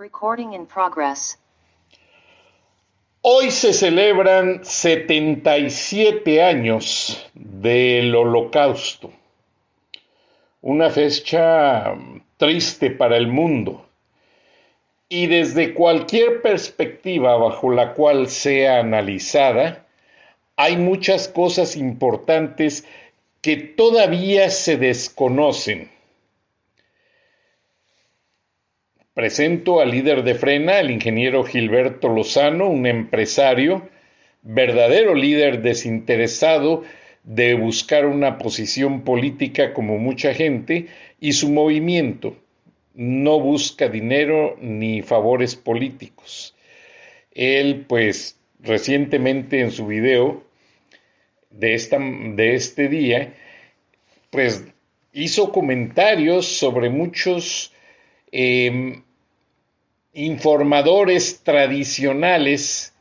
Recording in progress. Hoy se celebran 77 años del Holocausto, una fecha triste para el mundo. Y desde cualquier perspectiva bajo la cual sea analizada, hay muchas cosas importantes que todavía se desconocen. Presento al líder de Frena, el ingeniero Gilberto Lozano, un empresario, verdadero líder desinteresado de buscar una posición política como mucha gente y su movimiento no busca dinero ni favores políticos. Él, pues, recientemente en su video de, esta, de este día, pues hizo comentarios sobre muchos Em, informadores tradicionales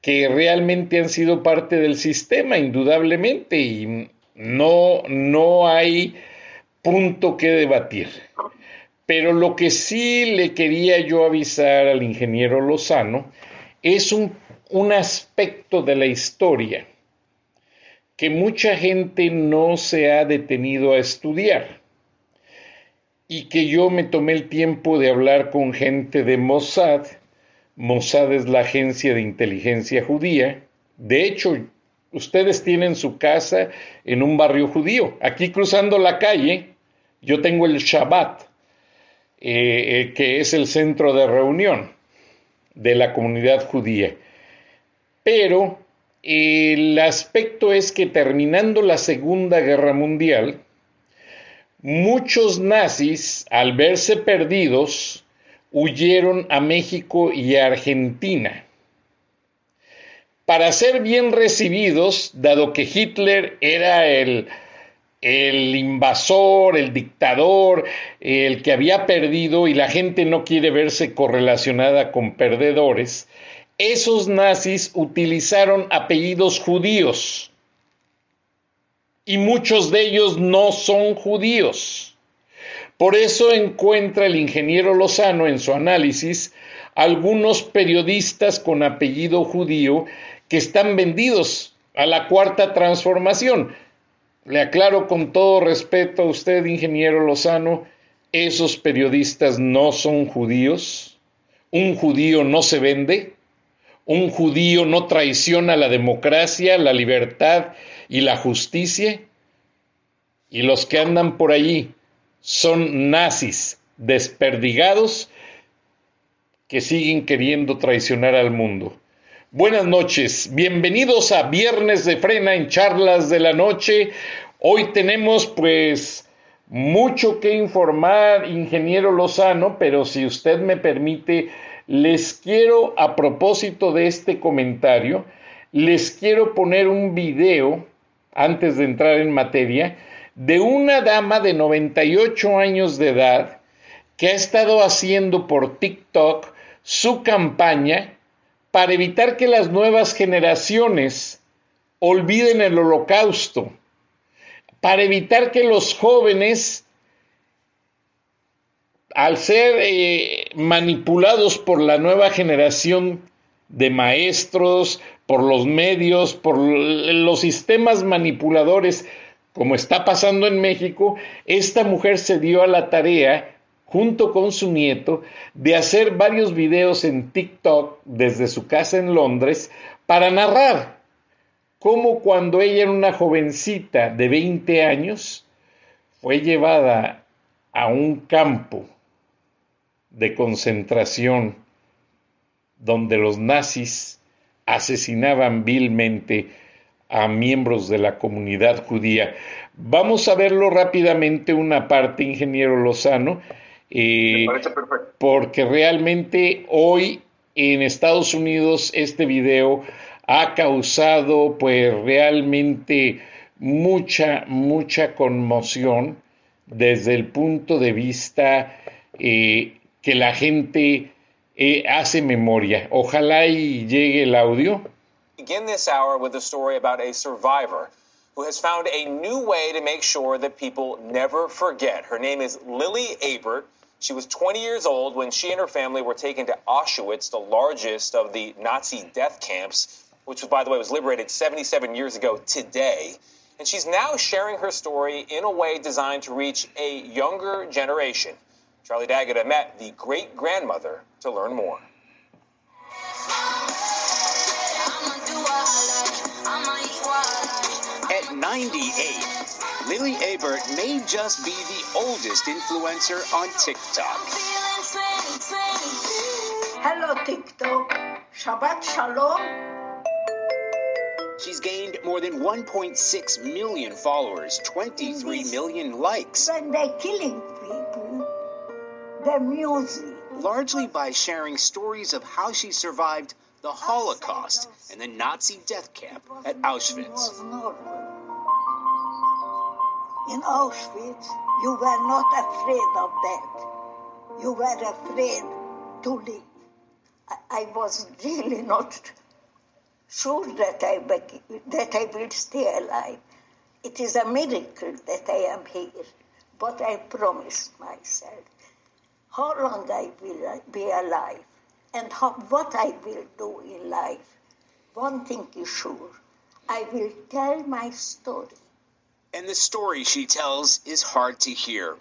que realmente han sido parte del sistema, indudablemente, y no, no hay punto que debatir. Pero lo que sí le quería yo avisar al ingeniero Lozano es un, un aspecto de la historia que mucha gente no se ha detenido a estudiar y que yo me tomé el tiempo de hablar con gente de Mossad. Mossad es la agencia de inteligencia judía. De hecho, ustedes tienen su casa en un barrio judío. Aquí cruzando la calle, yo tengo el Shabbat, eh, eh, que es el centro de reunión de la comunidad judía. Pero el aspecto es que terminando la Segunda Guerra Mundial, Muchos nazis, al verse perdidos, huyeron a México y a Argentina. Para ser bien recibidos, dado que Hitler era el, el invasor, el dictador, el que había perdido y la gente no quiere verse correlacionada con perdedores, esos nazis utilizaron apellidos judíos y muchos de ellos no son judíos. Por eso encuentra el ingeniero Lozano en su análisis algunos periodistas con apellido judío que están vendidos a la cuarta transformación. Le aclaro con todo respeto a usted, ingeniero Lozano, esos periodistas no son judíos. Un judío no se vende. Un judío no traiciona la democracia, la libertad y la justicia, y los que andan por allí son nazis desperdigados que siguen queriendo traicionar al mundo. Buenas noches, bienvenidos a Viernes de Frena en Charlas de la Noche. Hoy tenemos pues mucho que informar, ingeniero Lozano, pero si usted me permite, les quiero, a propósito de este comentario, les quiero poner un video antes de entrar en materia, de una dama de 98 años de edad que ha estado haciendo por TikTok su campaña para evitar que las nuevas generaciones olviden el holocausto, para evitar que los jóvenes, al ser eh, manipulados por la nueva generación de maestros, por los medios, por los sistemas manipuladores, como está pasando en México, esta mujer se dio a la tarea junto con su nieto, de hacer varios videos en TikTok desde su casa en Londres para narrar cómo cuando ella era una jovencita de 20 años, fue llevada a un campo de concentración donde los nazis asesinaban vilmente a miembros de la comunidad judía. Vamos a verlo rápidamente una parte, ingeniero Lozano, eh, porque realmente hoy en Estados Unidos este video ha causado pues realmente mucha, mucha conmoción desde el punto de vista eh, que la gente eh, hace memoria. Ojalá y llegue el audio. Begin this hour with a story about a survivor who has found a new way to make sure that people never forget. Her name is Lily Abert. She was 20 years old when she and her family were taken to Auschwitz, the largest of the Nazi death camps, which, by the way, was liberated 77 years ago today. And she's now sharing her story in a way designed to reach a younger generation. Charlie Daggett met the great grandmother to learn more. At 98, Lily Abert may just be the oldest influencer on TikTok. Hello, TikTok. Shabbat Shalom. She's gained more than 1.6 million followers, 23 million likes. When they're killing people, the music. Largely by sharing stories of how she survived the Holocaust and the Nazi death camp at Auschwitz. In Auschwitz, you were not afraid of death. You were afraid to live. I, I was really not sure that I, that I will stay alive. It is a miracle that I am here, but I promised myself how long I will uh, be alive and how, what I will do in life. One thing is sure I will tell my story. And the story she tells is hard to hear.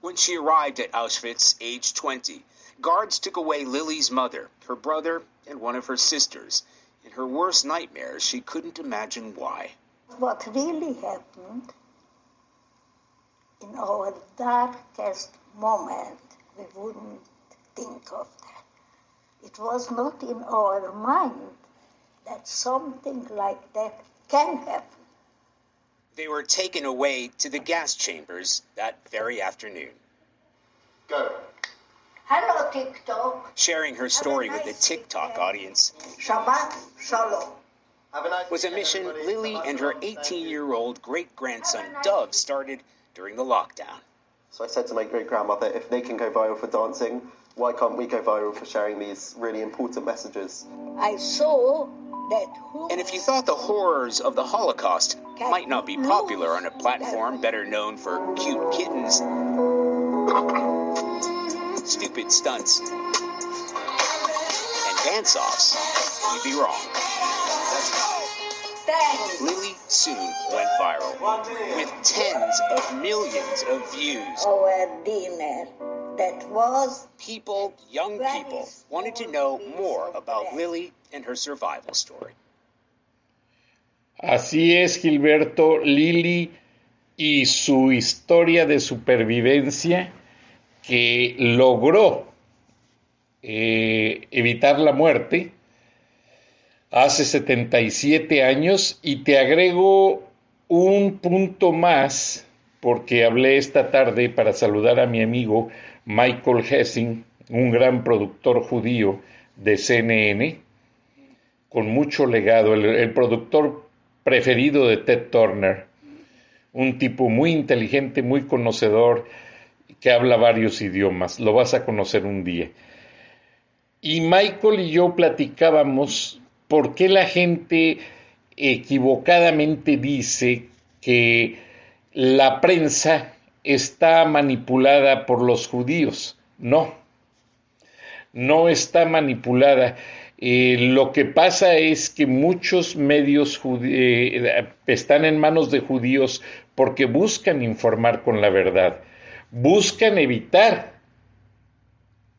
When she arrived at Auschwitz, age 20, guards took away Lily's mother, her brother, and one of her sisters. In her worst nightmares, she couldn't imagine why. What really happened in our darkest moment, we wouldn't think of that. It was not in our mind that something like that can happen. They were taken away to the gas chambers that very afternoon. Go. Hello, TikTok. Sharing her story with the TikTok audience Shabbat Shalom. Nice was a mission Lily and her 18 year old great grandson Doug started during the lockdown. So I said to my great grandmother, if they can go viral for dancing, why can't we go viral for sharing these really important messages? I saw that. And if you thought the horrors of the Holocaust might not be popular on a platform better known for cute kittens, stupid stunts, and dance offs, you'd be wrong. Lily soon went viral with tens of millions of views. Our dinner that was People, young people, wanted to know more about Lily and her survival story. Así es, Gilberto, Lili y su historia de supervivencia que logró eh, evitar la muerte hace 77 años y te agrego un punto más porque hablé esta tarde para saludar a mi amigo Michael Hessing, un gran productor judío de CNN, con mucho legado, el, el productor preferido de Ted Turner, un tipo muy inteligente, muy conocedor, que habla varios idiomas, lo vas a conocer un día. Y Michael y yo platicábamos por qué la gente equivocadamente dice que la prensa está manipulada por los judíos. No, no está manipulada. Eh, lo que pasa es que muchos medios eh, están en manos de judíos porque buscan informar con la verdad, buscan evitar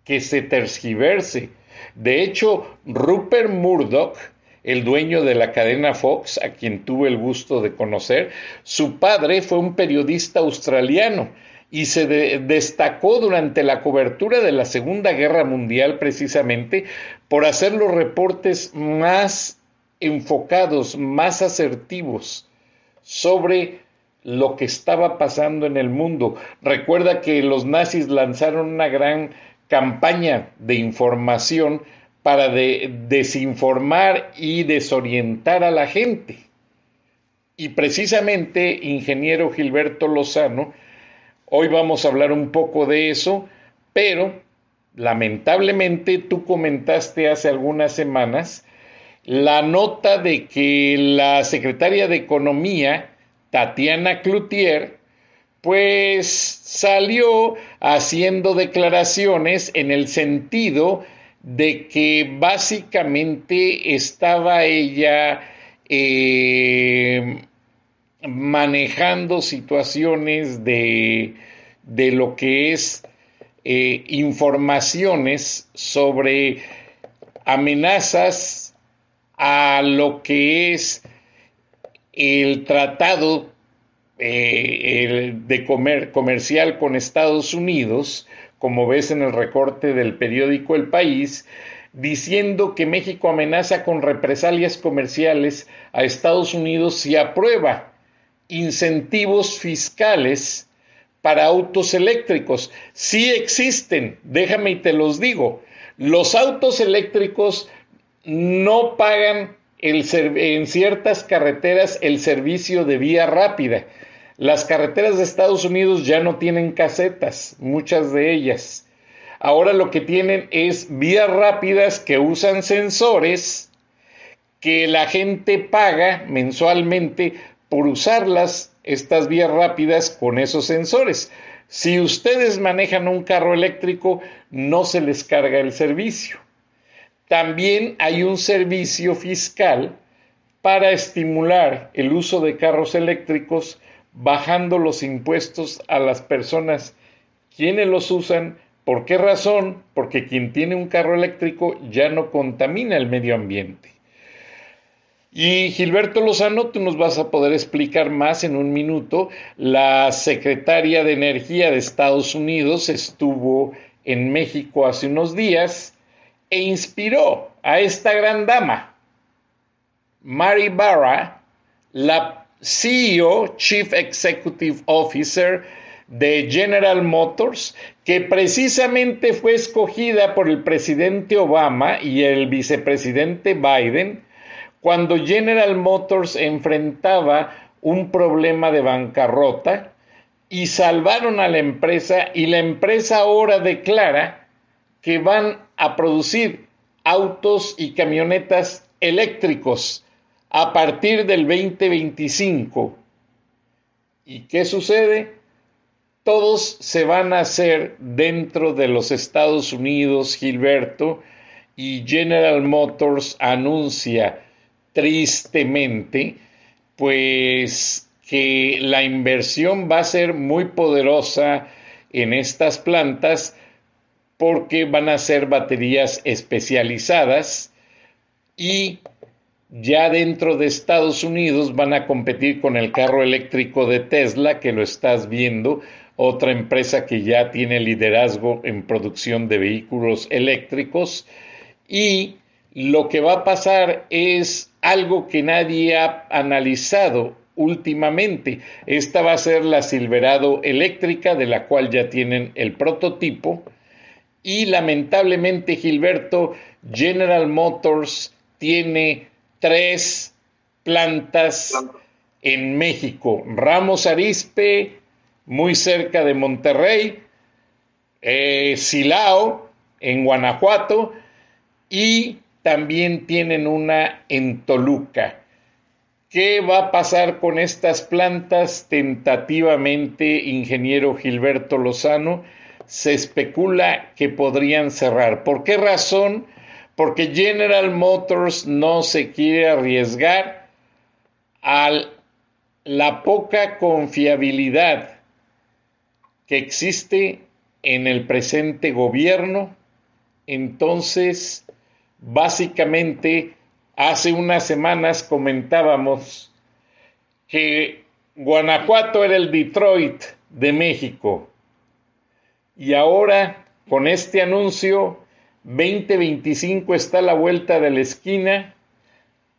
que se tergiverse. De hecho, Rupert Murdoch, el dueño de la cadena Fox, a quien tuve el gusto de conocer, su padre fue un periodista australiano y se destacó durante la cobertura de la Segunda Guerra Mundial precisamente por hacer los reportes más enfocados, más asertivos sobre lo que estaba pasando en el mundo. Recuerda que los nazis lanzaron una gran campaña de información para desinformar y desorientar a la gente. Y precisamente, ingeniero Gilberto Lozano, hoy vamos a hablar un poco de eso, pero lamentablemente tú comentaste hace algunas semanas la nota de que la secretaria de Economía, Tatiana Cloutier, pues salió haciendo declaraciones en el sentido de que básicamente estaba ella eh, manejando situaciones de, de, lo que es eh, informaciones sobre amenazas a lo que es el tratado eh, de comer, comercial con Estados Unidos, como ves en el recorte del periódico El País, diciendo que México amenaza con represalias comerciales a Estados Unidos si aprueba incentivos fiscales para autos eléctricos. Sí existen, déjame y te los digo. Los autos eléctricos no pagan en ciertas carreteras el servicio de vía rápida. Las carreteras de Estados Unidos ya no tienen casetas, muchas de ellas. Ahora lo que tienen es vías rápidas que usan sensores que la gente paga mensualmente por usarlas, estas vías rápidas con esos sensores. Si ustedes manejan un carro eléctrico, no se les carga el servicio. También hay un servicio fiscal para estimular el uso de carros eléctricos bajando los impuestos a las personas quienes los usan. ¿Por qué razón? Porque quien tiene un carro eléctrico ya no contamina el medio ambiente. Y Gilberto Lozano, tú nos vas a poder explicar más en un minuto. La secretaria de Energía de Estados Unidos estuvo en México hace unos días e inspiró a esta gran dama, Mary Barra, la CEO, Chief Executive Officer de General Motors, que precisamente fue escogida por el presidente Obama y el vicepresidente Biden cuando General Motors enfrentaba un problema de bancarrota y salvaron a la empresa y la empresa ahora declara que van a producir autos y camionetas eléctricos a partir del 2025. ¿Y qué sucede? Todos se van a hacer dentro de los Estados Unidos, Gilberto, y General Motors anuncia tristemente, pues que la inversión va a ser muy poderosa en estas plantas porque van a ser baterías especializadas y ya dentro de Estados Unidos van a competir con el carro eléctrico de Tesla, que lo estás viendo, otra empresa que ya tiene liderazgo en producción de vehículos eléctricos. Y lo que va a pasar es algo que nadie ha analizado últimamente. Esta va a ser la Silverado eléctrica, de la cual ya tienen el prototipo y lamentablemente, Gilberto, General Motors tiene tres plantas en México. Ramos Arispe, muy cerca de Monterrey, eh, Silao, en Guanajuato, y también tienen una en Toluca. ¿Qué va a pasar con estas plantas? Tentativamente, ingeniero Gilberto Lozano, se especula que podrían cerrar. ¿Por qué razón? Porque General Motors no se quiere arriesgar a la poca confiabilidad que existe en el presente gobierno entonces, básicamente, hace unas semanas comentábamos que Guanajuato era el Detroit de México. Y ahora, con este anuncio, 2025 está a la vuelta de la esquina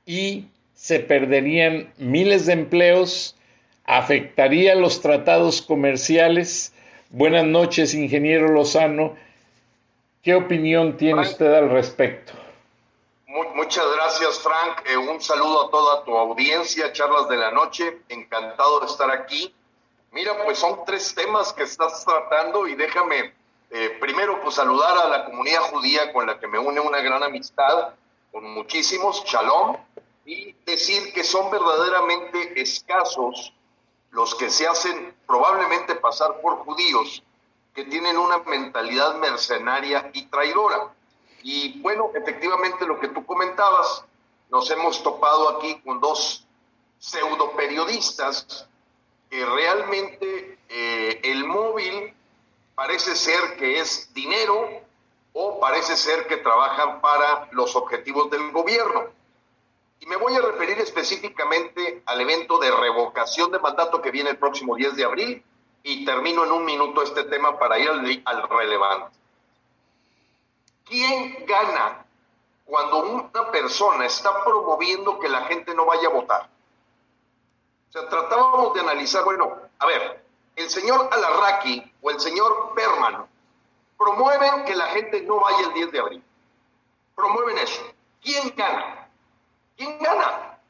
y se perderían miles de empleos, afectaría los tratados comerciales. Buenas noches, ingeniero Lozano. ¿Qué opinión tiene usted al respecto? Muchas gracias, Frank. Eh, un saludo a toda tu audiencia, charlas de la noche. Encantado de estar aquí. Mira, pues son tres temas que estás tratando y déjame eh, primero pues saludar a la comunidad judía con la que me une una gran amistad, con muchísimos, shalom, y decir que son verdaderamente escasos los que se hacen probablemente pasar por judíos que tienen una mentalidad mercenaria y traidora. Y bueno, efectivamente lo que tú comentabas, nos hemos topado aquí con dos pseudo periodistas que realmente eh, el móvil parece ser que es dinero o parece ser que trabajan para los objetivos del gobierno. Y me voy a referir específicamente al evento de revocación de mandato que viene el próximo 10 de abril y termino en un minuto este tema para ir al, relevante. ¿Quién gana cuando una persona está promoviendo que la gente no vaya a votar? O sea, tratábamos de analizar, bueno, a ver, el señor Alarraqui o el señor Berman promueven que la gente no vaya el 10 de abril. Promueven eso. ¿Quién gana? ¿Quién gana?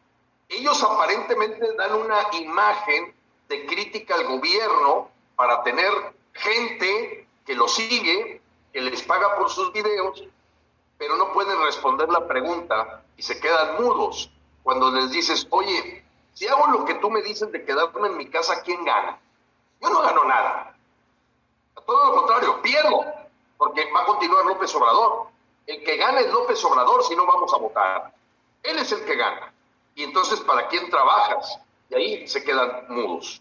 Ellos aparentemente dan una imagen de crítica al gobierno para tener gente que lo sigue, que les paga por sus videos, pero no pueden responder la pregunta y se quedan mudos cuando les dices, oye, si hago lo que tú me dices de quedarme en mi casa, ¿quién gana? Yo no gano nada. Todo lo contrario, pierdo, porque va a continuar López Obrador. El que gana es López Obrador si no vamos a votar. Él es el que gana. Y entonces, ¿para quién trabajas? Y ahí se quedan mudos.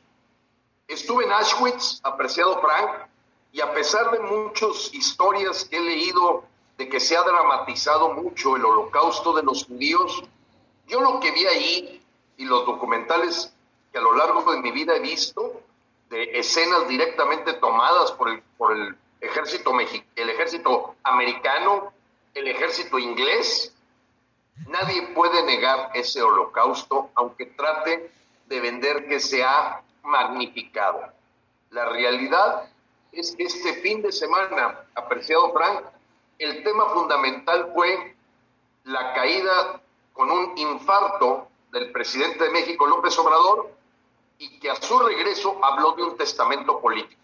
Estuve en Auschwitz, apreciado Frank, y a pesar de muchas historias que he leído de que se ha dramatizado mucho el holocausto de los judíos, yo lo que vi ahí y los documentales que a lo largo de mi vida he visto, de escenas directamente tomadas por el, por el ejército el ejército americano, el ejército inglés, nadie puede negar ese holocausto, aunque trate de vender que se ha magnificado. La realidad es que este fin de semana, apreciado Frank, el tema fundamental fue la caída con un infarto del presidente de México, López Obrador, y que a su regreso habló de un testamento político.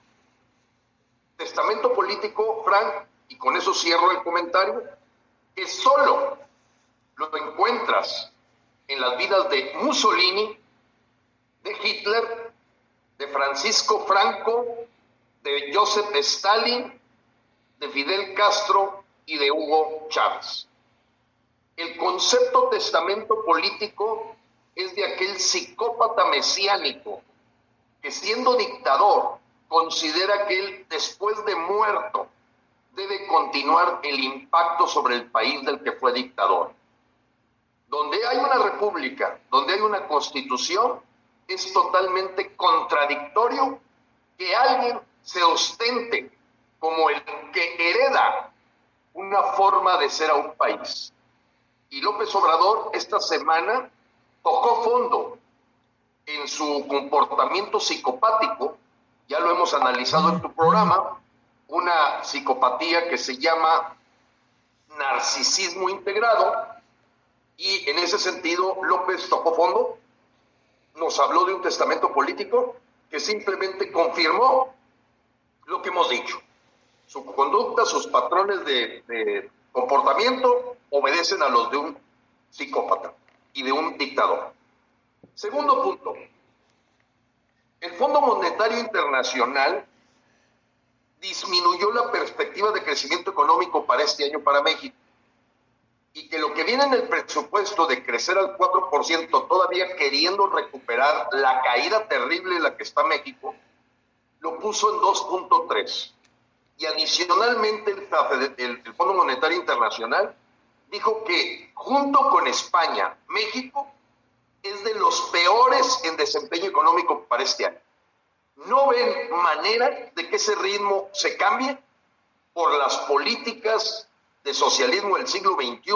Testamento político, Frank, y con eso cierro el comentario, que solo lo encuentras en las vidas de Mussolini, de Hitler, de Francisco Franco, de Joseph Stalin, de Fidel Castro y de Hugo Chávez. El concepto testamento político es de aquel psicópata mesiánico que siendo dictador considera que él después de muerto debe continuar el impacto sobre el país del que fue dictador. Donde hay una república, donde hay una constitución, es totalmente contradictorio que alguien se ostente como el que hereda una forma de ser a un país. Y López Obrador esta semana tocó fondo en su comportamiento psicopático, ya lo hemos analizado en tu programa, una psicopatía que se llama narcisismo integrado, y en ese sentido López tocó fondo, nos habló de un testamento político que simplemente confirmó lo que hemos dicho. Su conducta, sus patrones de, comportamiento obedecen a los de un psicópata y de un dictador. Segundo punto, el Fondo Monetario Internacional disminuyó la perspectiva de crecimiento económico para este año para México y que lo que viene en el presupuesto de crecer al 4%, todavía queriendo recuperar la caída terrible en la que está México, lo puso en 2.3. Y adicionalmente el, el Fondo Monetario Internacional dijo que junto con España, México es de los peores en desempeño económico para este año. No ven manera de que ese ritmo se cambie por las políticas de socialismo del siglo XXI,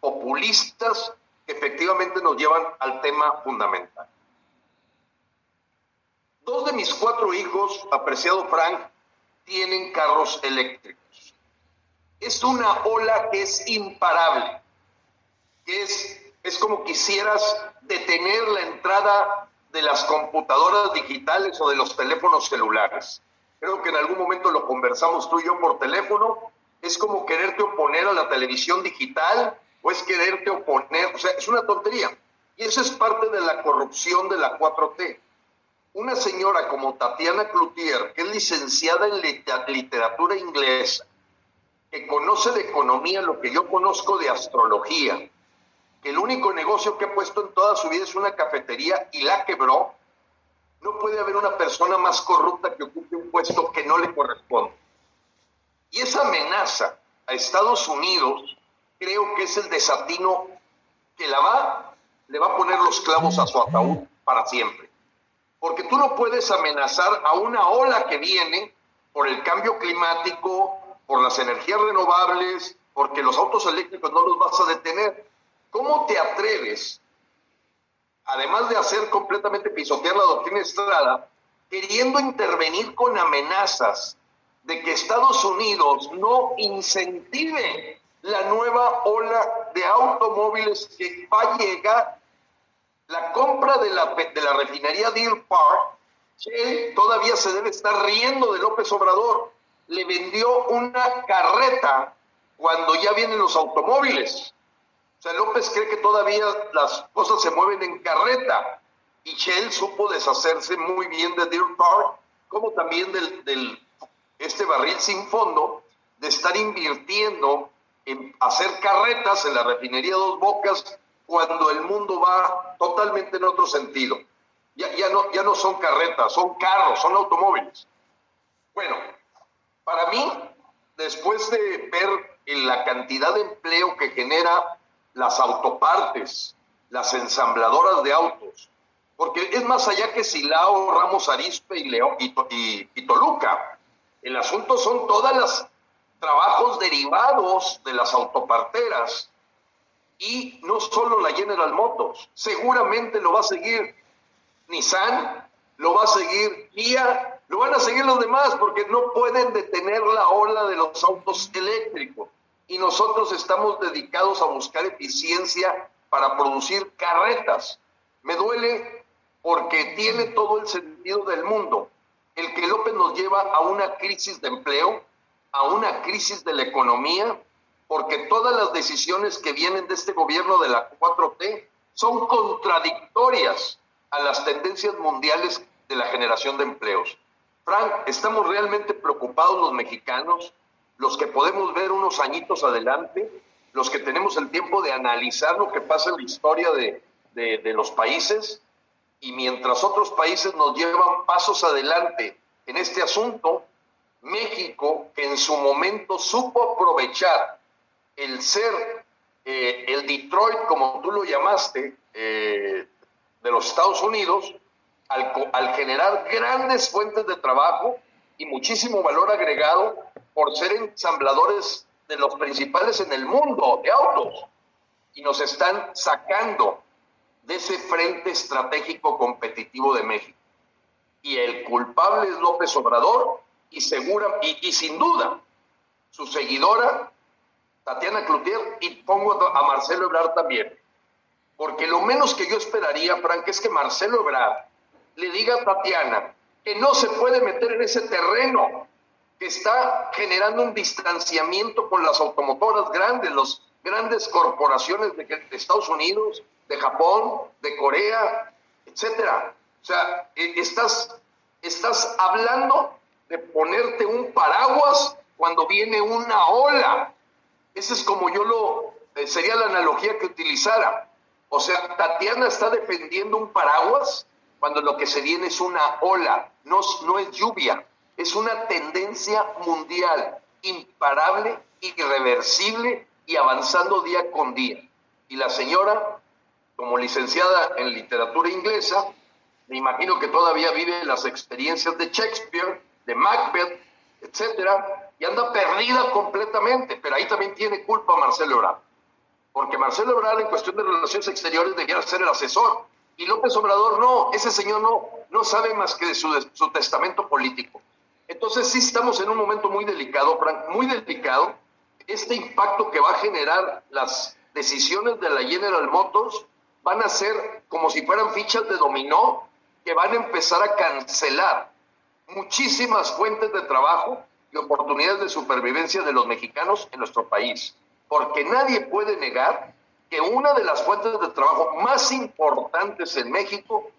populistas, que efectivamente nos llevan al tema fundamental. Dos de mis cuatro hijos, apreciado Frank, tienen carros eléctricos. Es una ola que es imparable, que es, es como quisieras detener la entrada de las computadoras digitales o de los teléfonos celulares. Creo que en algún momento lo conversamos tú y yo por teléfono. Es como quererte oponer a la televisión digital o es quererte oponer, o sea, es una tontería. Y eso es parte de la corrupción de la 4T. Una señora como Tatiana Cloutier, que es licenciada en literatura inglesa, que conoce de economía lo que yo conozco de astrología, el único negocio que ha puesto en toda su vida es una cafetería y la quebró, no puede haber una persona más corrupta que ocupe un puesto que no le corresponde. Y esa amenaza a Estados Unidos creo que es el desatino que la va, le va a poner los clavos a su ataúd para siempre. Porque tú no puedes amenazar a una ola que viene por el cambio climático, por las energías renovables, porque los autos eléctricos no los vas a detener. ¿Cómo te atreves, además de hacer completamente pisotear la doctrina Estrada, queriendo intervenir con amenazas de que Estados Unidos no incentive la nueva ola de automóviles que va a llegar? La compra de la, de la refinería Deer Park, él todavía se debe estar riendo de López Obrador. Le vendió una carreta cuando ya vienen los automóviles. Sea, López cree que todavía las cosas se mueven en carreta. Y Shell supo deshacerse muy bien de Deer Park, como también del, del este barril sin fondo, de estar invirtiendo en hacer carretas en la refinería Dos Bocas cuando el mundo va totalmente en otro sentido. Ya, ya, no, ya no son carretas, son carros, son automóviles. Bueno, para mí, después de ver la cantidad de empleo que genera las autopartes, las ensambladoras de autos, porque es más allá que Silao, Ramos Arispe y, León, y, Toluca. El asunto son todos los trabajos derivados de las autoparteras. Y no solo la General Motors, seguramente lo va a seguir Nissan, lo va a seguir Kia, lo van a seguir los demás porque no pueden detener la ola de los autos eléctricos y nosotros estamos dedicados a buscar eficiencia para producir carretas. Me duele porque tiene todo el sentido del mundo. El que López nos lleva a una crisis de empleo, a una crisis de la economía, porque todas las decisiones que vienen de este gobierno de la 4T son contradictorias a las tendencias mundiales de la generación de empleos. Frank, estamos realmente preocupados los mexicanos los que podemos ver unos añitos adelante, los que tenemos el tiempo de analizar lo que pasa en la historia de, los países, y mientras otros países nos llevan pasos adelante en este asunto, México, que en su momento supo aprovechar el ser eh, el Detroit, como tú lo llamaste, eh, de los Estados Unidos, al generar grandes fuentes de trabajo y muchísimo valor agregado, por ser ensambladores de los principales en el mundo de autos y nos están sacando de ese frente estratégico competitivo de México. Y el culpable es López Obrador y segura y, sin duda su seguidora Tatiana Cloutier y pongo a Marcelo Ebrard también. Porque lo menos que yo esperaría, Frank, es que Marcelo Ebrard le diga a Tatiana que no se puede meter en ese terreno, que está generando un distanciamiento con las automotoras grandes, las grandes corporaciones de, Estados Unidos, de Japón, de Corea, etcétera. O sea, e, estás, estás hablando de ponerte un paraguas cuando viene una ola. Esa es como yo lo, eh, sería la analogía que utilizara. O sea, Tatiana está defendiendo un paraguas cuando lo que se viene es una ola, no, no es lluvia Es una tendencia mundial, imparable, irreversible y avanzando día con día. Y la señora, como licenciada en literatura inglesa, me imagino que todavía vive las experiencias de Shakespeare, de Macbeth, etcétera, y anda perdida completamente, pero ahí también tiene culpa Marcelo Ebrard, porque Marcelo Ebrard en cuestión de relaciones exteriores debiera ser el asesor, y López Obrador no, ese señor no, no sabe más que de su, su testamento político. Entonces sí estamos en un momento muy delicado, Frank, muy delicado. Este impacto que va a generar las decisiones de la General Motors van a ser como si fueran fichas de dominó que van a empezar a cancelar muchísimas fuentes de trabajo y oportunidades de supervivencia de los mexicanos en nuestro país. Porque nadie puede negar que una de las fuentes de trabajo más importantes en México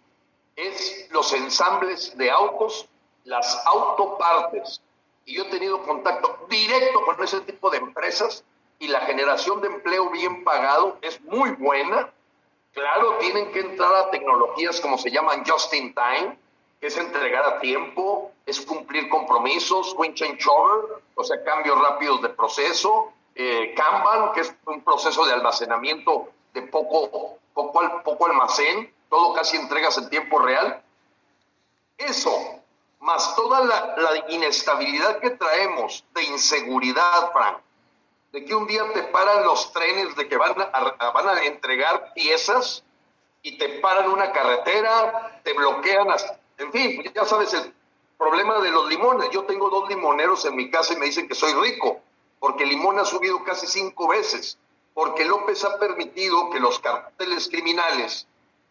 es los ensambles de autos, las autopartes. Y yo he tenido contacto directo con ese tipo de empresas y la generación de empleo bien pagado es muy buena. Claro, tienen que entrar a tecnologías como se llaman just in time, que es entregar a tiempo, es cumplir compromisos, win changeover, o sea, cambios rápidos de proceso, eh, Kanban, que es un proceso de almacenamiento de poco, poco, poco almacén, todo casi entregas en tiempo real. Eso, más toda la, la inestabilidad que traemos de inseguridad, Frank, de que un día te paran los trenes, de que van a, van a entregar piezas y te paran una carretera, te bloquean hasta en fin, ya sabes el problema de los limones. Yo tengo dos limoneros en mi casa y me dicen que soy rico, porque el limón ha subido casi cinco veces, porque López ha permitido que los carteles criminales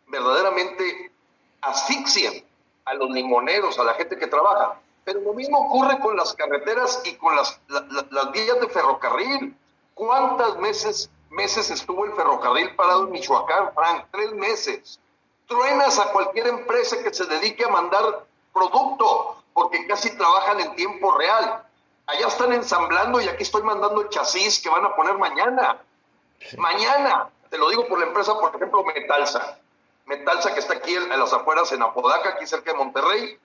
verdaderamente asfixien a los limoneros, a la gente que trabaja. Pero lo mismo ocurre con las carreteras y con las, las vías de ferrocarril. ¿Cuántas meses, meses estuvo el ferrocarril parado en Michoacán, Frank? Tres meses truenas a cualquier empresa que se dedique a mandar producto, porque casi trabajan en tiempo real. Allá están ensamblando y aquí estoy mandando el chasis que van a poner mañana. Mañana, te lo digo por la empresa, por ejemplo, Metalsa. Metalsa que está aquí en, las afueras, en Apodaca, aquí cerca de Monterrey.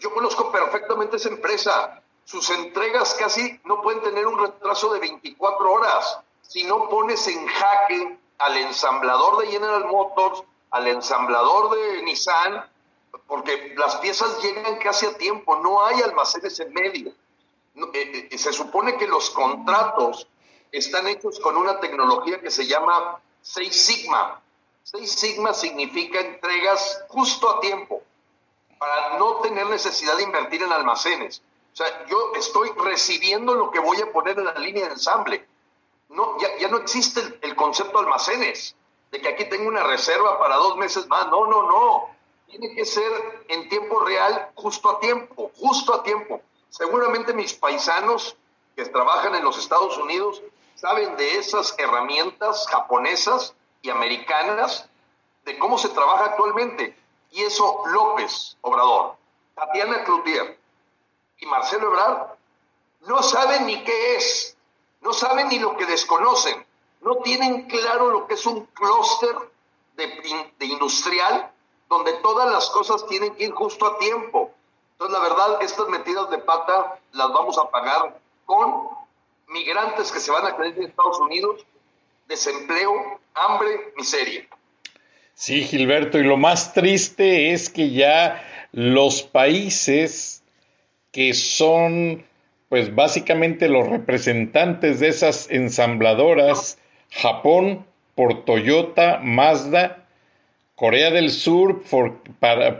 Yo conozco perfectamente esa empresa. Sus entregas casi no pueden tener un retraso de 24 horas. Si no pones en jaque al ensamblador de General Motors, al ensamblador de Nissan, porque las piezas llegan casi a tiempo, no hay almacenes en medio. Eh, eh, se supone que los contratos están hechos con una tecnología que se llama 6 Sigma. 6 Sigma significa entregas justo a tiempo, para no tener necesidad de invertir en almacenes. O sea, yo estoy recibiendo lo que voy a poner en la línea de ensamble. No, ya, no existe el, el concepto de almacenes de que aquí tengo una reserva para dos meses más. No, no, no. Tiene que ser en tiempo real, justo a tiempo, justo a tiempo. Seguramente mis paisanos que trabajan en los Estados Unidos saben de esas herramientas japonesas americanas de cómo se trabaja actualmente. Y eso López Obrador, Tatiana Cloutier y Marcelo Ebrard no saben ni qué es, no saben ni lo que desconocen no tienen claro lo que es un clúster de, industrial donde todas las cosas tienen que ir justo a tiempo. Entonces, la verdad, estas metidas de pata las vamos a pagar con migrantes que se van a quedar en Estados Unidos, desempleo, hambre, miseria. Sí, Gilberto, y lo más triste es que ya los países que son, pues básicamente los representantes de esas ensambladoras, Japón por Toyota, Mazda, Corea del Sur por,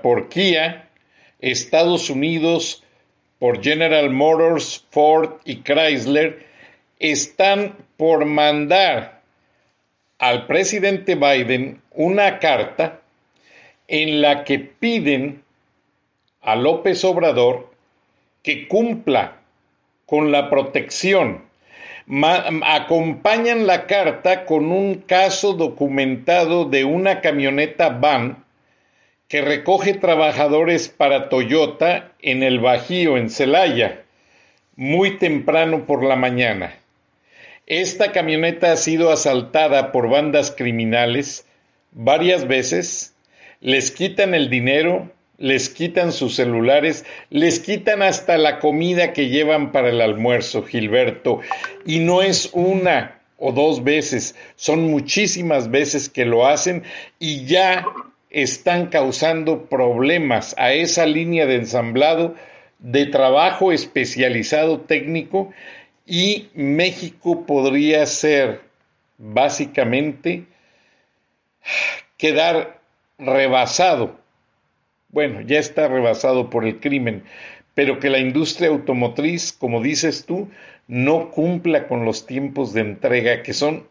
por Kia, Estados Unidos por General Motors, Ford y Chrysler, están por mandar al presidente Biden una carta en la que piden a López Obrador que cumpla con la protección acompañan la carta con un caso documentado de una camioneta van que recoge trabajadores para Toyota en el Bajío, en Celaya, muy temprano por la mañana. Esta camioneta ha sido asaltada por bandas criminales varias veces, les quitan el dinero, les quitan sus celulares, les quitan hasta la comida que llevan para el almuerzo, Gilberto. Y no es una o dos veces, son muchísimas veces que lo hacen y ya están causando problemas a esa línea de ensamblado de trabajo especializado técnico y México podría ser básicamente quedar rebasado. Bueno, ya está rebasado por el crimen, pero que la industria automotriz, como dices tú, no cumpla con los tiempos de entrega que son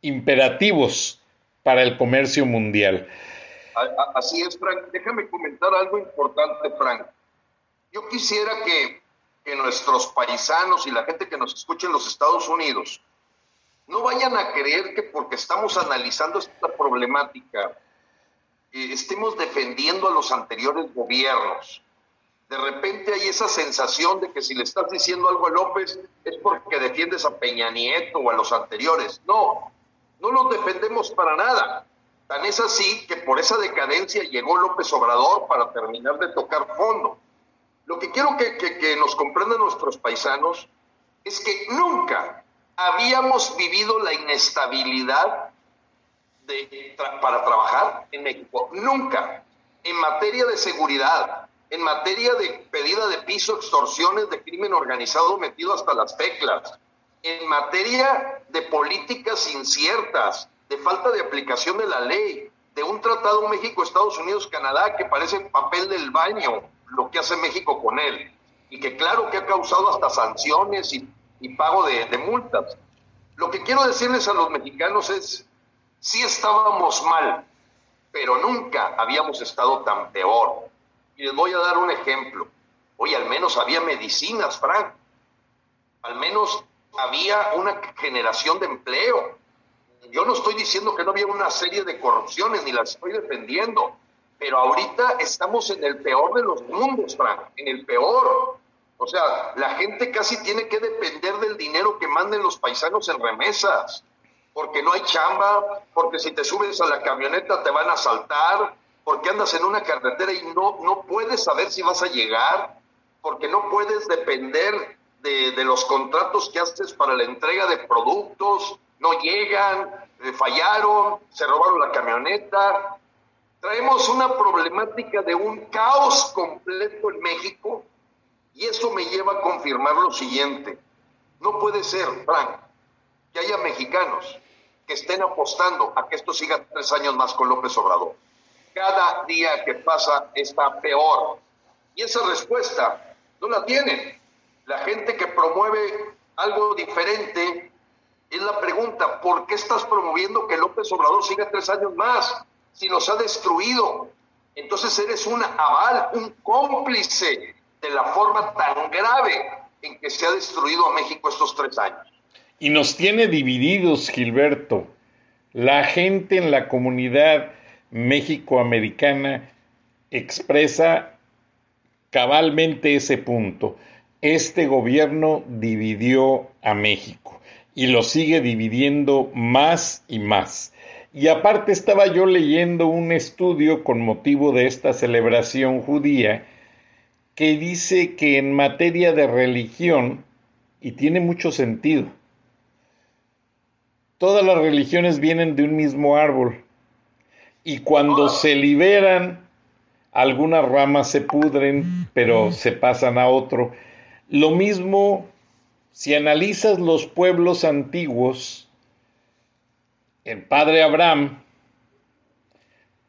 imperativos para el comercio mundial. Así es, Frank. Déjame comentar algo importante, Frank. Yo quisiera que, que nuestros paisanos y la gente que nos escuche en los Estados Unidos no vayan a creer que porque estamos analizando esta problemática eh, estemos defendiendo a los anteriores gobiernos. De repente hay esa sensación de que si le estás diciendo algo a López es porque defiendes a Peña Nieto o a los anteriores. No, no los defendemos para nada. Tan es así que por esa decadencia llegó López Obrador para terminar de tocar fondo. Lo que quiero que, nos comprendan nuestros paisanos es que nunca habíamos vivido la inestabilidad de, para trabajar en México. Nunca. En materia de seguridad, en materia de pedida de piso, extorsiones de crimen organizado metido hasta las teclas, en materia de políticas inciertas, de falta de aplicación de la ley, de un tratado México, Estados Unidos, Canadá que parece papel del baño lo que hace México con él y que claro que ha causado hasta sanciones y pago de, multas. Lo que quiero decirles a los mexicanos es, sí estábamos mal, pero nunca habíamos estado tan peor. Y les voy a dar un ejemplo. Hoy al menos había medicinas, Frank. Al menos había una generación de empleo. Yo no estoy diciendo que no había una serie de corrupciones, ni las estoy defendiendo, pero ahorita estamos en el peor de los mundos, Frank, en el peor. O sea, la gente casi tiene que depender del dinero que manden los paisanos en remesas, porque no hay chamba, porque si te subes a la camioneta te van a asaltar, porque andas en una carretera y no, no puedes saber si vas a llegar, porque no puedes depender de, de los contratos que haces para la entrega de productos, no llegan, eh, fallaron, se robaron la camioneta. Traemos una problemática de un caos completo en México y eso me lleva a confirmar lo siguiente. No puede ser, Frank, que haya mexicanos que estén apostando a que esto siga tres años más con López Obrador. Cada día que pasa está peor. Y esa respuesta no la tienen. La gente que promueve algo diferente es la pregunta, ¿por qué estás promoviendo que López Obrador siga tres años más si nos ha destruido? Entonces eres un aval, un cómplice de la forma tan grave en que se ha destruido a México estos tres años. Y nos tiene divididos, Gilberto. La gente en la comunidad méxico-americana expresa cabalmente ese punto. Este gobierno dividió a México y lo sigue dividiendo más y más. Y aparte estaba yo leyendo un estudio con motivo de esta celebración judía que dice que en materia de religión, y tiene mucho sentido, todas las religiones vienen de un mismo árbol, y cuando se liberan, algunas ramas se pudren, pero se pasan a otro. Lo mismo si analizas los pueblos antiguos, el padre Abraham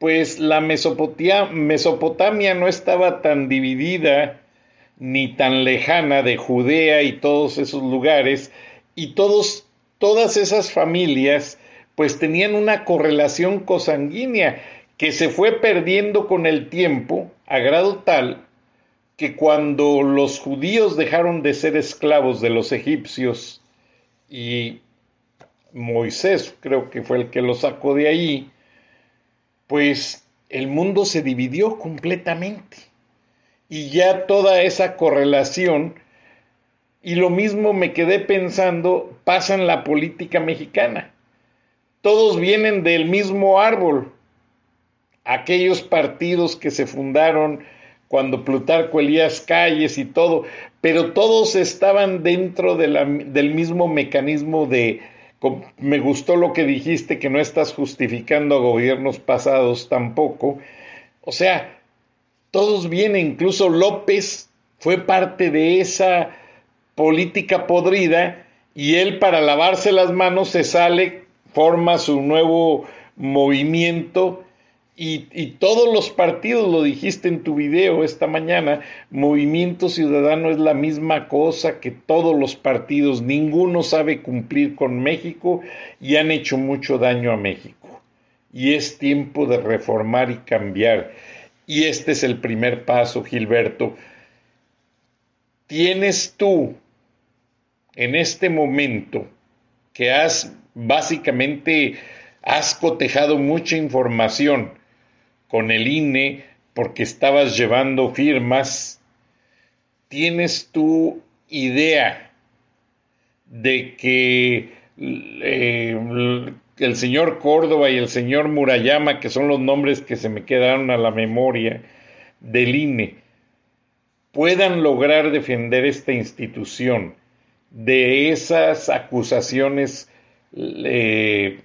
pues la Mesopotamia, no estaba tan dividida ni tan lejana de Judea y todos esos lugares, y todos, todas esas familias pues tenían una correlación cosanguínea que se fue perdiendo con el tiempo a grado tal que cuando los judíos dejaron de ser esclavos de los egipcios y Moisés creo que fue el que los sacó de ahí, pues el mundo se dividió completamente. Y ya toda esa correlación, y lo mismo me quedé pensando, pasa en la política mexicana. Todos vienen del mismo árbol. aquellos partidos que se fundaron cuando Plutarco Elías Calles y todo, pero todos estaban dentro del mismo mecanismo de, me gustó lo que dijiste, que no estás justificando a gobiernos pasados tampoco, o sea, todos vienen, incluso López fue parte de esa política podrida y él para lavarse las manos se sale, forma su nuevo movimiento y, todos los partidos, lo dijiste en tu video esta mañana, Movimiento Ciudadano es la misma cosa que todos los partidos, ninguno sabe cumplir con México y han hecho mucho daño a México. Y es tiempo de reformar y cambiar. Y este es el primer paso, Gilberto. Tienes tú, en este momento, que has básicamente, has cotejado mucha información, con el INE porque estabas llevando firmas, ¿tienes tu idea de que eh, el señor Córdoba y el señor Murayama, que son los nombres que se me quedaron a la memoria del INE, puedan lograr defender esta institución de esas acusaciones eh,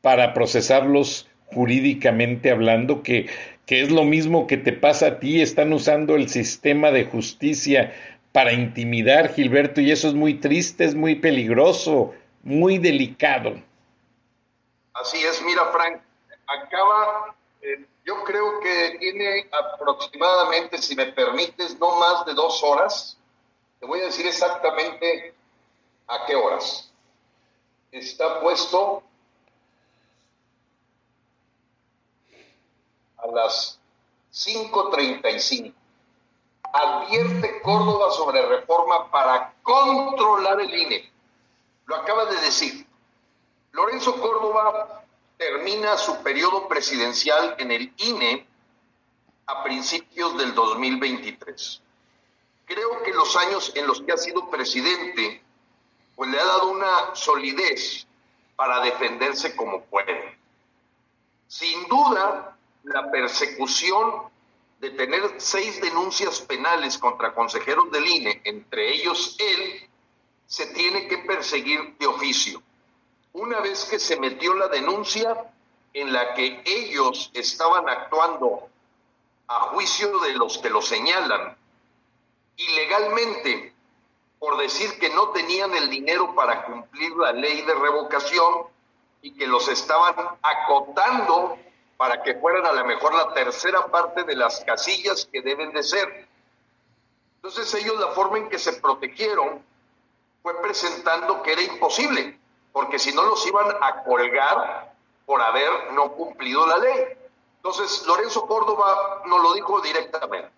para procesarlos jurídicamente hablando, que, que es lo mismo que te pasa a ti, están usando el sistema de justicia para intimidar, Gilberto, y eso es muy triste, es muy peligroso, muy delicado. Así es, mira, Frank, acaba, eh, yo creo que tiene aproximadamente, si me permites, no más de dos horas. Te voy a decir exactamente a qué horas. Está puesto a las 5.35. Advierte Córdoba sobre reforma para controlar el INE. Lo acaba de decir. Lorenzo Córdoba termina su periodo presidencial en el INE a principios del 2023. Creo que los años en los que ha sido presidente, pues le ha dado una solidez para defenderse como puede. Sin duda, la persecución de tener seis denuncias penales contra consejeros del INE, entre ellos él, se tiene que perseguir de oficio. Una vez que se metió la denuncia en la que ellos estaban actuando a juicio de los que lo señalan, ilegalmente, por decir que no tenían el dinero para cumplir la ley de revocación y que los estaban acotando para que fueran a lo mejor la tercera parte de las casillas que deben de ser. Entonces ellos la forma en que se protegieron fue presentando que era imposible, porque si no los iban a colgar por haber no cumplido la ley. Entonces Lorenzo Córdoba nos lo dijo directamente.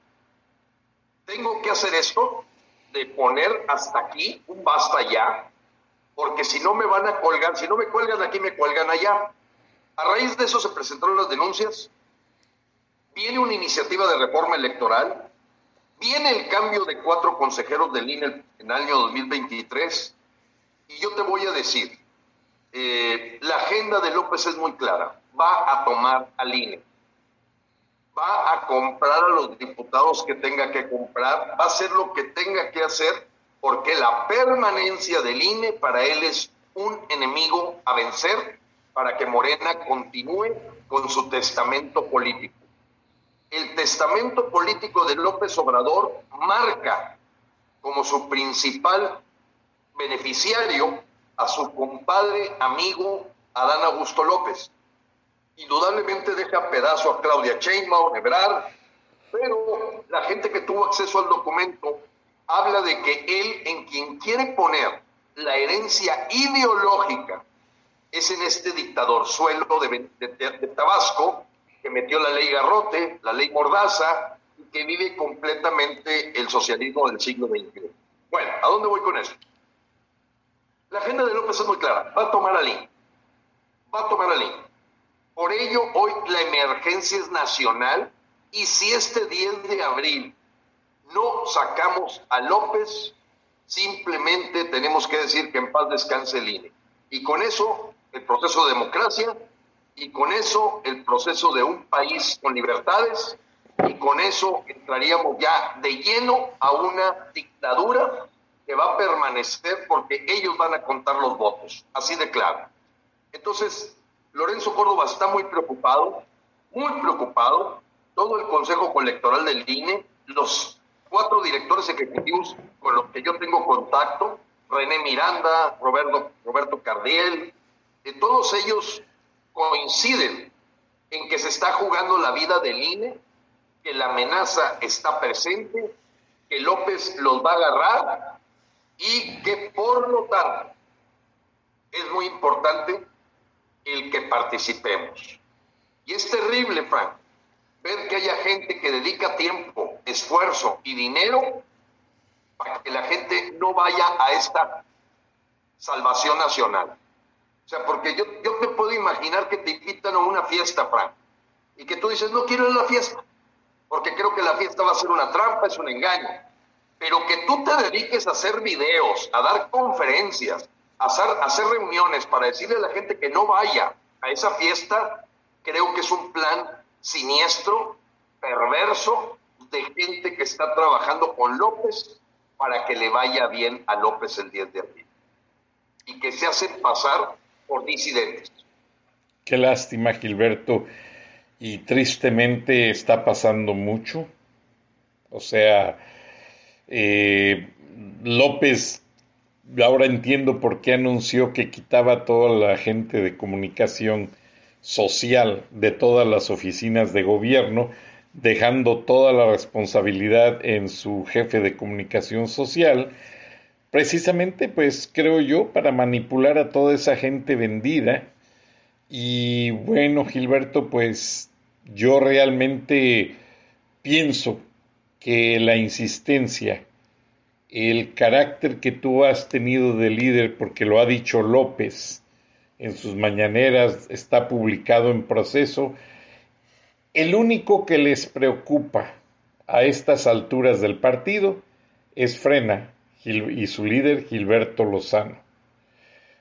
Tengo que hacer esto de poner hasta aquí un basta ya, porque si no me van a colgar, si no me cuelgan aquí, me cuelgan allá. A raíz de eso se presentaron las denuncias, viene una iniciativa de reforma electoral, viene el cambio de cuatro consejeros del INE en el año 2023, y yo te voy a decir, eh, la agenda de López es muy clara, va a tomar al INE, va a comprar a los diputados que tenga que comprar, va a hacer lo que tenga que hacer, porque la permanencia del INE para él es un enemigo a vencer para que Morena continúe con su testamento político. El testamento político de López Obrador marca como su principal beneficiario a su compadre, amigo Adán Augusto López. Indudablemente deja pedazo a Claudia Sheinbaum, Ebrard, pero la gente que tuvo acceso al documento habla de que él en quien quiere poner la herencia ideológica es en este dictador suelo de, Tabasco que metió la ley Garrote, la ley Mordaza, y que vive completamente el socialismo del siglo XXI. Bueno, ¿a dónde voy con eso? La agenda de López es muy clara, va a tomar a Lin, va a tomar a Lin. Por ello, hoy la emergencia es nacional y si este 10 de abril no sacamos a López, simplemente tenemos que decir que en paz descanse el INE. Y con eso el proceso de democracia y con eso el proceso de un país con libertades y con eso entraríamos ya de lleno a una dictadura que va a permanecer porque ellos van a contar los votos, así de claro. Entonces, Lorenzo Córdoba está muy preocupado, muy preocupado, todo el Consejo Electoral del INE, los cuatro directores ejecutivos con los que yo tengo contacto, René Miranda, Roberto, Roberto Cardiel, eh, todos ellos coinciden en que se está jugando la vida del INE, que la amenaza está presente, que López los va a agarrar y que por lo tanto es muy importante el que participemos. Y es terrible, Frank, ver que haya gente que dedica tiempo, esfuerzo y dinero para que la gente no vaya a esta salvación nacional. O sea, porque yo, yo te puedo imaginar que te invitan a una fiesta, Frank, y que tú dices, no quiero ir a la fiesta, porque creo que la fiesta va a ser una trampa, es un engaño. Pero que tú te dediques a hacer videos, a dar conferencias, a hacer, a hacer reuniones para decirle a la gente que no vaya a esa fiesta, creo que es un plan siniestro, perverso, de gente que está trabajando con López para que le vaya bien a López el 10 de abril. Y que se hacen pasar por disidentes. Qué lástima, Gilberto. Y tristemente está pasando mucho. O sea, eh, López, ahora entiendo por qué anunció que quitaba toda la gente de comunicación social de todas las oficinas de gobierno, dejando toda la responsabilidad en su jefe de comunicación social, precisamente pues creo yo para manipular a toda esa gente vendida. Y bueno, Gilberto, pues yo realmente pienso que la insistencia, el carácter que tú has tenido de líder, porque lo ha dicho López en sus mañaneras, está publicado en proceso, el único que les preocupa a estas alturas del partido es Frena y su líder Gilberto Lozano.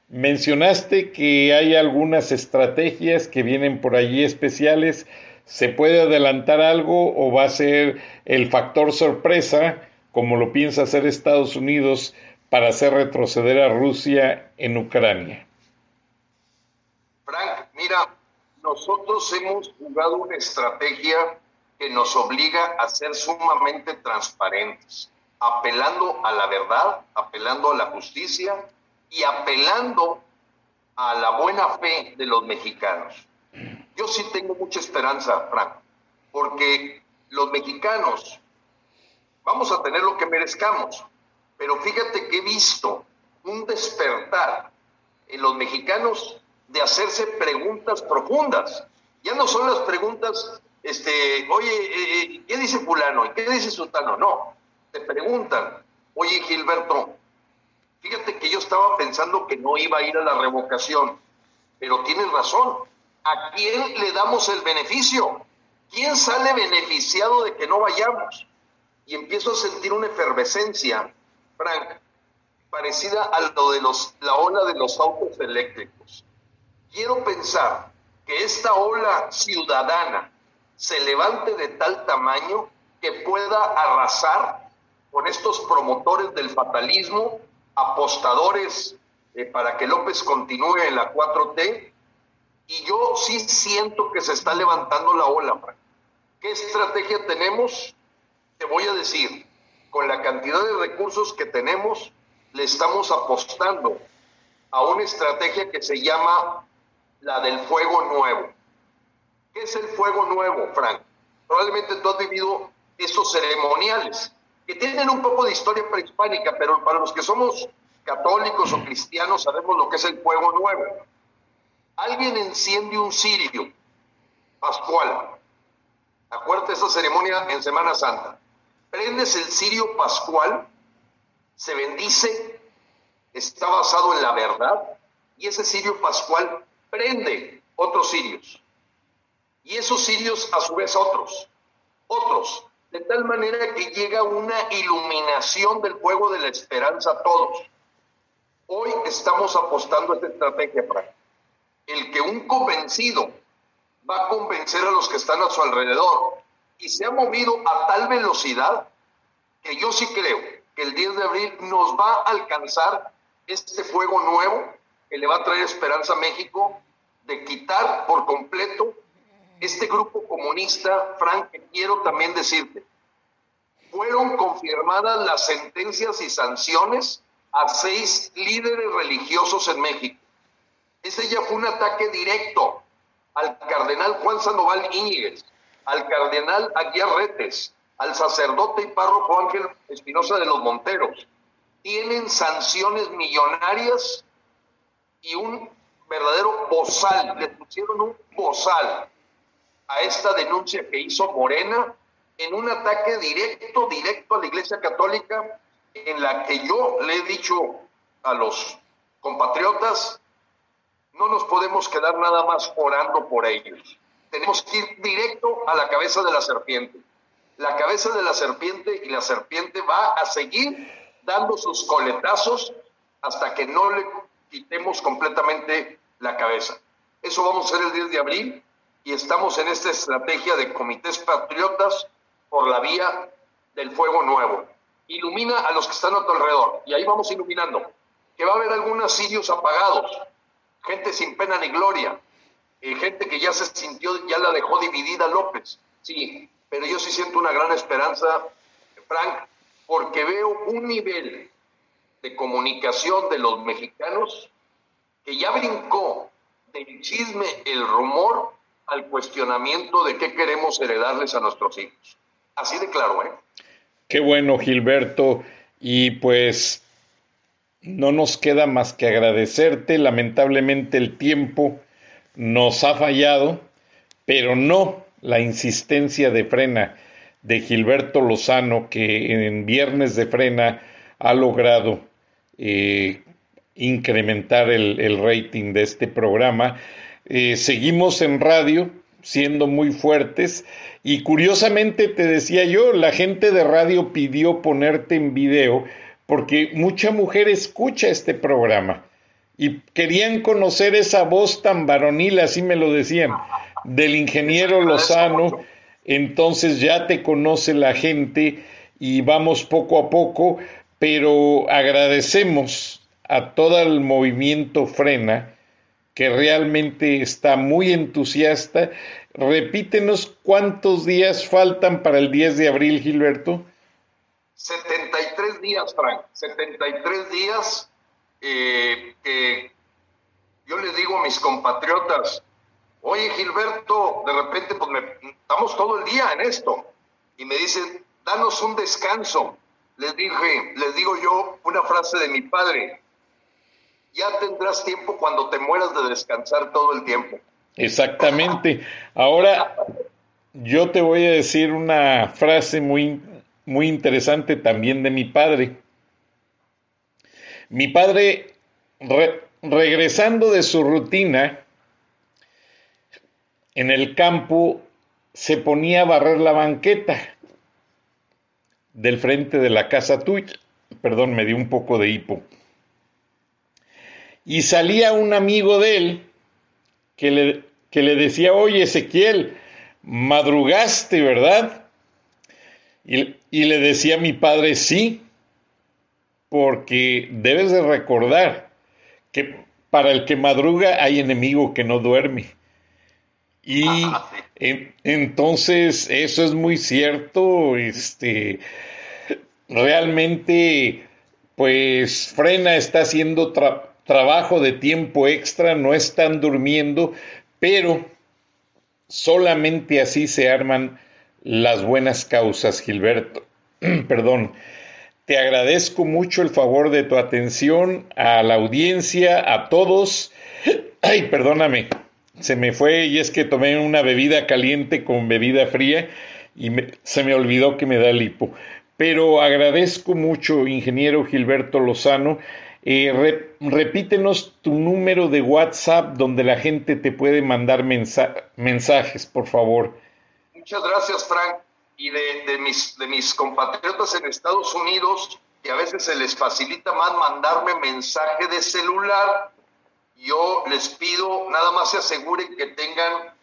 Mencionaste que hay algunas estrategias que vienen por allí especiales. ¿Se puede adelantar algo o va a ser el factor sorpresa, como lo piensa hacer Estados Unidos, para hacer retroceder a Rusia en Ucrania? Frank, mira, nosotros hemos jugado una estrategia que nos obliga a ser sumamente transparentes apelando a la verdad, apelando a la justicia y apelando a la buena fe de los mexicanos. Yo sí tengo mucha esperanza, Frank, porque los mexicanos vamos a tener lo que merezcamos, pero fíjate que he visto un despertar en los mexicanos de hacerse preguntas profundas. Ya no son las preguntas, este, oye, eh, eh, ¿qué dice fulano? ¿Y qué dice sultano? No, te preguntan, oye Gilberto, fíjate que yo estaba pensando que no iba a ir a la revocación, pero tienes razón, ¿a quién le damos el beneficio? ¿Quién sale beneficiado de que no vayamos? Y empiezo a sentir una efervescencia, Frank, parecida a lo de los, la ola de los autos eléctricos. Quiero pensar que esta ola ciudadana se levante de tal tamaño que pueda arrasar con estos promotores del fatalismo, apostadores eh, para que López continúe en la 4T, y yo sí siento que se está levantando la ola. ¿Qué estrategia tenemos? Te voy a decir, con la cantidad de recursos que tenemos, le estamos apostando a una estrategia que se llama la del fuego nuevo. ¿Qué es el fuego nuevo, Frank? Probablemente tú has vivido esos ceremoniales que tienen un poco de historia prehispánica, pero para los que somos católicos o cristianos sabemos lo que es el fuego nuevo. Alguien enciende un cirio pascual. Acuérdate esa ceremonia en Semana Santa. Prendes el cirio pascual, se bendice, está basado en la verdad, y ese cirio pascual prende otros cirios. Y esos cirios a su vez otros, otros, de tal manera que llega una iluminación del fuego de la esperanza a todos. Hoy estamos apostando a esta estrategia para el que un convencido va a convencer a los que están a su alrededor. Y se ha movido a tal velocidad que yo sí creo que el 10 de abril nos va a alcanzar este fuego nuevo que le va a traer esperanza a México de quitar por completo este grupo comunista, Frank, quiero también decirte, fueron confirmadas las sentencias y sanciones a seis líderes religiosos en México. Ese ya fue un ataque directo al cardenal Juan Sandoval Íñiguez, al cardenal Aguiar Retes, al sacerdote y párroco Ángel Espinosa de los Monteros. Tienen sanciones millonarias y un verdadero bozal, le pusieron un bozal a esta denuncia que hizo Morena en un ataque directo, directo a la Iglesia Católica, en la que yo le he dicho a los compatriotas, no nos podemos quedar nada más orando por ellos. Tenemos que ir directo a la cabeza de la serpiente. La cabeza de la serpiente y la serpiente va a seguir dando sus coletazos hasta que no le quitemos completamente la cabeza. Eso vamos a hacer el 10 de abril y estamos en esta estrategia de comités patriotas por la vía del fuego nuevo. Ilumina a los que están a tu alrededor y ahí vamos iluminando. Que va a haber algunos sirios apagados, gente sin pena ni gloria, eh, gente que ya se sintió, ya la dejó dividida López. Sí, pero yo sí siento una gran esperanza, Frank, porque veo un nivel de comunicación de los mexicanos que ya brincó del chisme, el rumor, al cuestionamiento de qué queremos heredarles a nuestros hijos. Así de claro, ¿eh? Qué bueno, Gilberto. Y pues no nos queda más que agradecerte. Lamentablemente el tiempo nos ha fallado, pero no la insistencia de frena de Gilberto Lozano, que en Viernes de Frena ha logrado eh, incrementar el, rating de este programa. Eh, seguimos en radio, siendo muy fuertes, y curiosamente te decía yo, la gente de radio pidió ponerte en video porque mucha mujer escucha este programa. Y querían conocer esa voz tan varonil, así me lo decían, del ingeniero Lozano. Entonces ya te conoce la gente y vamos poco a poco, pero agradecemos a todo el movimiento Frena que realmente está muy entusiasta. Repítenos cuántos días faltan para el 10 de abril, Gilberto. 73 días, Frank, 73 días eh, yo les digo a mis compatriotas, oye Gilberto, de repente pues estamos todo el día en esto y me dicen, danos un descanso. Les dije, les digo yo una frase de mi padre, ya tendrás tiempo cuando te mueras de descansar todo el tiempo. Exactamente. Ahora yo te voy a decir una frase muy, muy interesante también de mi padre. Mi padre, regresando de su rutina en el campo, se ponía a barrer la banqueta del frente de la casa tuya. Perdón, me dio un poco de hipo. Y salía un amigo de él que le, que le decía, oye Ezequiel, madrugaste, ¿verdad? Y, y le decía a mi padre, sí, porque debes de recordar que para el que madruga hay enemigo que no duerme. Y entonces eso es muy cierto, este realmente pues Frena está haciendo trabajo de tiempo extra, no están durmiendo, pero solamente así se arman las buenas causas, Gilberto. Perdón. Te agradezco mucho el favor de tu atención a la audiencia, a todos. Ay, perdóname, se me fue y es que tomé una bebida caliente con bebida fría y se me olvidó que me da el hipo. Pero agradezco mucho, ingeniero Gilberto Lozano. Eh, repítenos tu número de WhatsApp donde la gente te puede mandar mensajes, por favor. Muchas gracias, Frank y de, mis, de mis compatriotas en Estados Unidos, que a veces se les facilita más mandarme mensaje de celular, yo les pido nada más se aseguren que tengan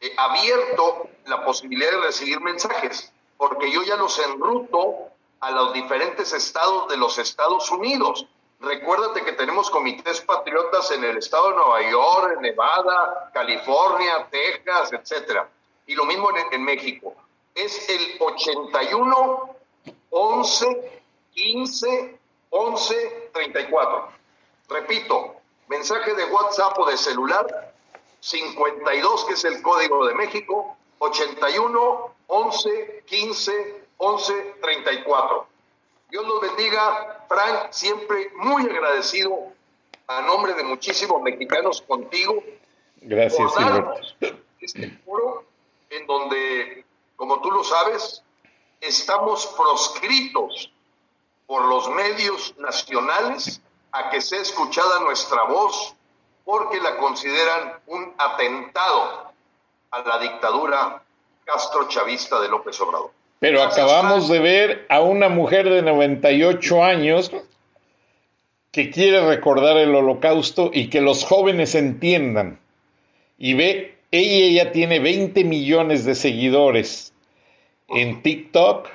eh, abierto la posibilidad de recibir mensajes, porque yo ya los enruto a los diferentes estados de los Estados Unidos. Recuérdate que tenemos comités patriotas en el estado de Nueva York, Nevada, California, Texas, etcétera. Y lo mismo en, en México. Es el 81 11 15 11 34. Repito, mensaje de WhatsApp o de celular 52, que es el código de México, 81 11 15 11 34. Dios los bendiga, Frank, siempre muy agradecido a nombre de muchísimos mexicanos contigo. Gracias, darnos este foro en donde, como tú lo sabes, estamos proscritos por los medios nacionales a que sea escuchada nuestra voz porque la consideran un atentado a la dictadura castro-chavista de López Obrador. Pero acabamos de ver a una mujer de 98 años que quiere recordar el holocausto y que los jóvenes entiendan. Y ve, ella ya tiene 20 millones de seguidores en TikTok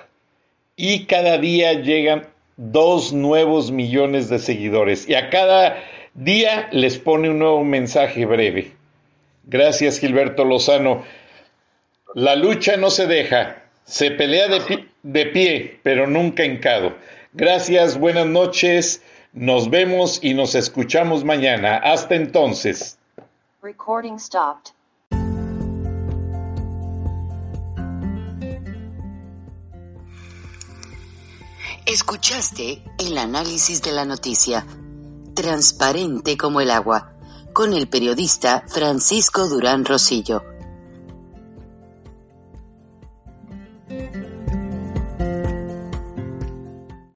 y cada día llegan dos nuevos millones de seguidores. Y a cada día les pone un nuevo mensaje breve. Gracias, Gilberto Lozano. La lucha no se deja, se pelea de pie, de pie, pero nunca hincado. Gracias, buenas noches, nos vemos y nos escuchamos mañana. Hasta entonces. Recording stopped. Escuchaste el análisis de la noticia, transparente como el agua, con el periodista Francisco Durán Rosillo